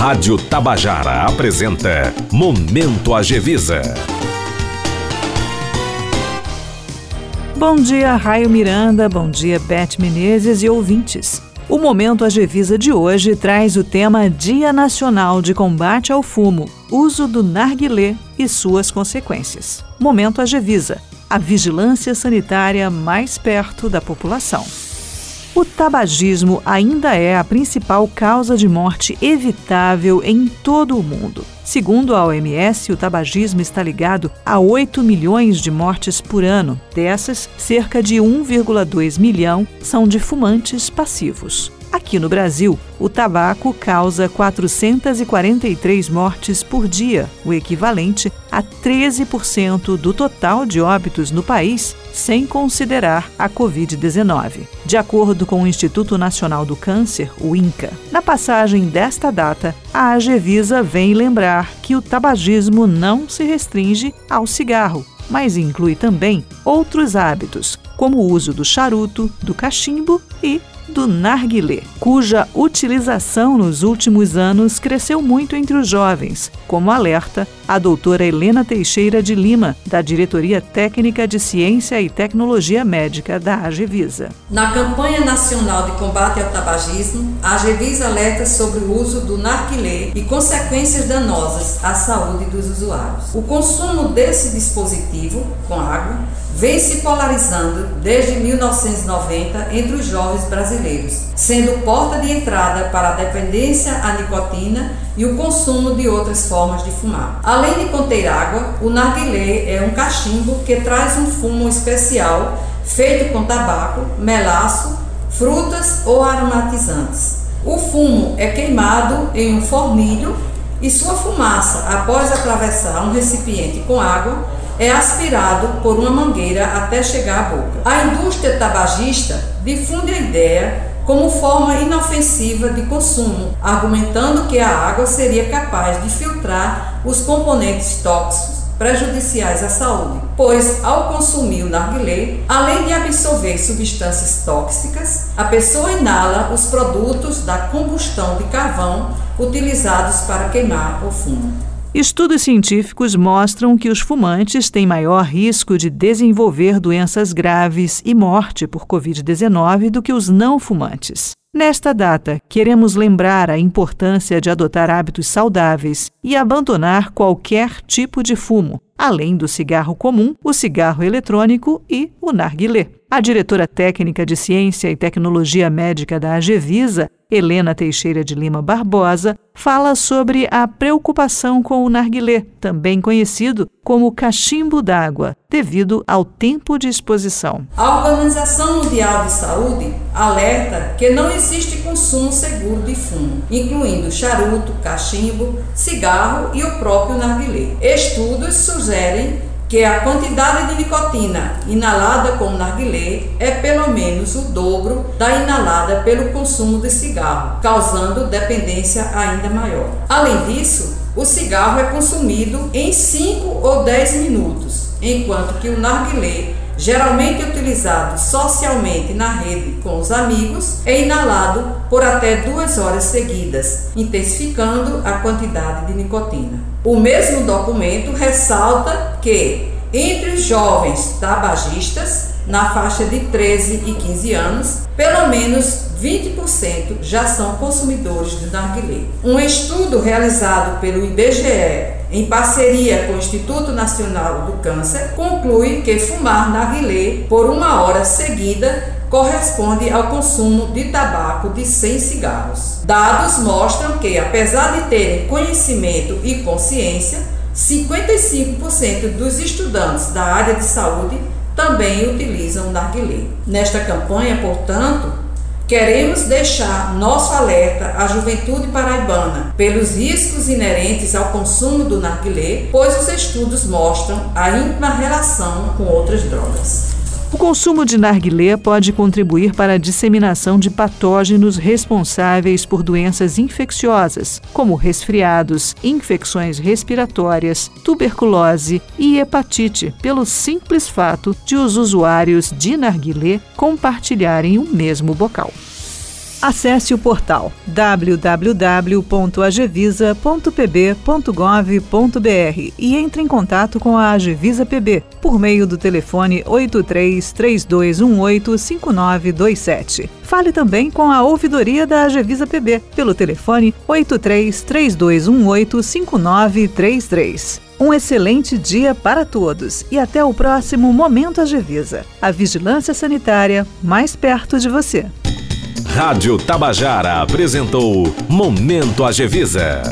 Rádio Tabajara apresenta Momento Agevisa. Bom dia, Raio Miranda, bom dia, Beth Menezes e ouvintes. O Momento Agevisa de hoje traz o tema Dia Nacional de Combate ao Fumo, uso do narguilé e suas consequências. Momento Agevisa, a vigilância sanitária mais perto da população. O tabagismo ainda é a principal causa de morte evitável em todo o mundo. Segundo a OMS, o tabagismo está ligado a 8 milhões de mortes por ano. Dessas, cerca de 1,2 milhão são de fumantes passivos. Aqui no Brasil, o tabaco causa 443 mortes por dia, o equivalente a 13% do total de óbitos no país, sem considerar a Covid-19. De acordo com o Instituto Nacional do Câncer, o INCA, na passagem desta data, a Agevisa vem lembrar que o tabagismo não se restringe ao cigarro, mas inclui também outros hábitos, como o uso do charuto, do cachimbo e do narguilé, cuja utilização nos últimos anos cresceu muito entre os jovens, como alerta a doutora Helena Teixeira de Lima, da Diretoria Técnica de Ciência e Tecnologia Médica da Agevisa. Na campanha nacional de combate ao tabagismo, a Agevisa alerta sobre o uso do narguilé e consequências danosas à saúde dos usuários. O consumo desse dispositivo com água vem se polarizando desde 1990 entre os jovens brasileiros, sendo porta de entrada para a dependência à nicotina e o consumo de outras formas de fumar. Além de conter água, o narguilé é um cachimbo que traz um fumo especial feito com tabaco, melaço, frutas ou aromatizantes. O fumo é queimado em um formilho e sua fumaça, após atravessar um recipiente com água, é aspirado por uma mangueira até chegar à boca. A indústria tabagista difunde a ideia como forma inofensiva de consumo, argumentando que a água seria capaz de filtrar os componentes tóxicos prejudiciais à saúde, pois ao consumir o narguilé, além de absorver substâncias tóxicas, a pessoa inala os produtos da combustão de carvão utilizados para queimar o fumo. Estudos científicos mostram que os fumantes têm maior risco de desenvolver doenças graves e morte por Covid-19 do que os não fumantes. Nesta data, queremos lembrar a importância de adotar hábitos saudáveis e abandonar qualquer tipo de fumo, além do cigarro comum, o cigarro eletrônico e o narguilé. A diretora técnica de Ciência e Tecnologia Médica da Agevisa, Helena Teixeira de Lima Barbosa, fala sobre a preocupação com o narguilé, também conhecido como cachimbo d'água, devido ao tempo de exposição. A Organização Mundial de Saúde alerta que não existe consumo seguro de fumo, incluindo charuto, cachimbo, cigarro e o próprio narguilé. Estudos que a quantidade de nicotina inalada com narguilé é pelo menos o dobro da inalada pelo consumo de cigarro, causando dependência ainda maior. Além disso, o cigarro é consumido em 5 ou 10 minutos, enquanto que o narguilé geralmente utilizado socialmente na rede com os amigos, é inalado por até duas horas seguidas, intensificando a quantidade de nicotina. O mesmo documento ressalta que entre os jovens tabagistas, na faixa de 13 e 15 anos, pelo menos 20% já são consumidores de narguilé. Um estudo realizado pelo IBGE em parceria com o Instituto Nacional do Câncer, conclui que fumar narguilé por uma hora seguida corresponde ao consumo de tabaco de 100 cigarros. Dados mostram que, apesar de terem conhecimento e consciência, 55% dos estudantes da área de saúde também utilizam narguilé. Nesta campanha, portanto, Queremos deixar nosso alerta à juventude paraibana pelos riscos inerentes ao consumo do narguilé, pois os estudos mostram a íntima relação com outras drogas. O consumo de narguilé pode contribuir para a disseminação de patógenos responsáveis por doenças infecciosas, como resfriados, infecções respiratórias, tuberculose e hepatite, pelo simples fato de os usuários de narguilé compartilharem o mesmo bocal. Acesse o portal www.agevisa.pb.gov.br e entre em contato com a Agevisa PB por meio do telefone 83 3218 5927. Fale também com a ouvidoria da Agevisa PB pelo telefone 83 3218 5933. Um excelente dia para todos e até o próximo Momento Agevisa. A vigilância sanitária mais perto de você. Rádio Tabajara apresentou Momento Agevisa.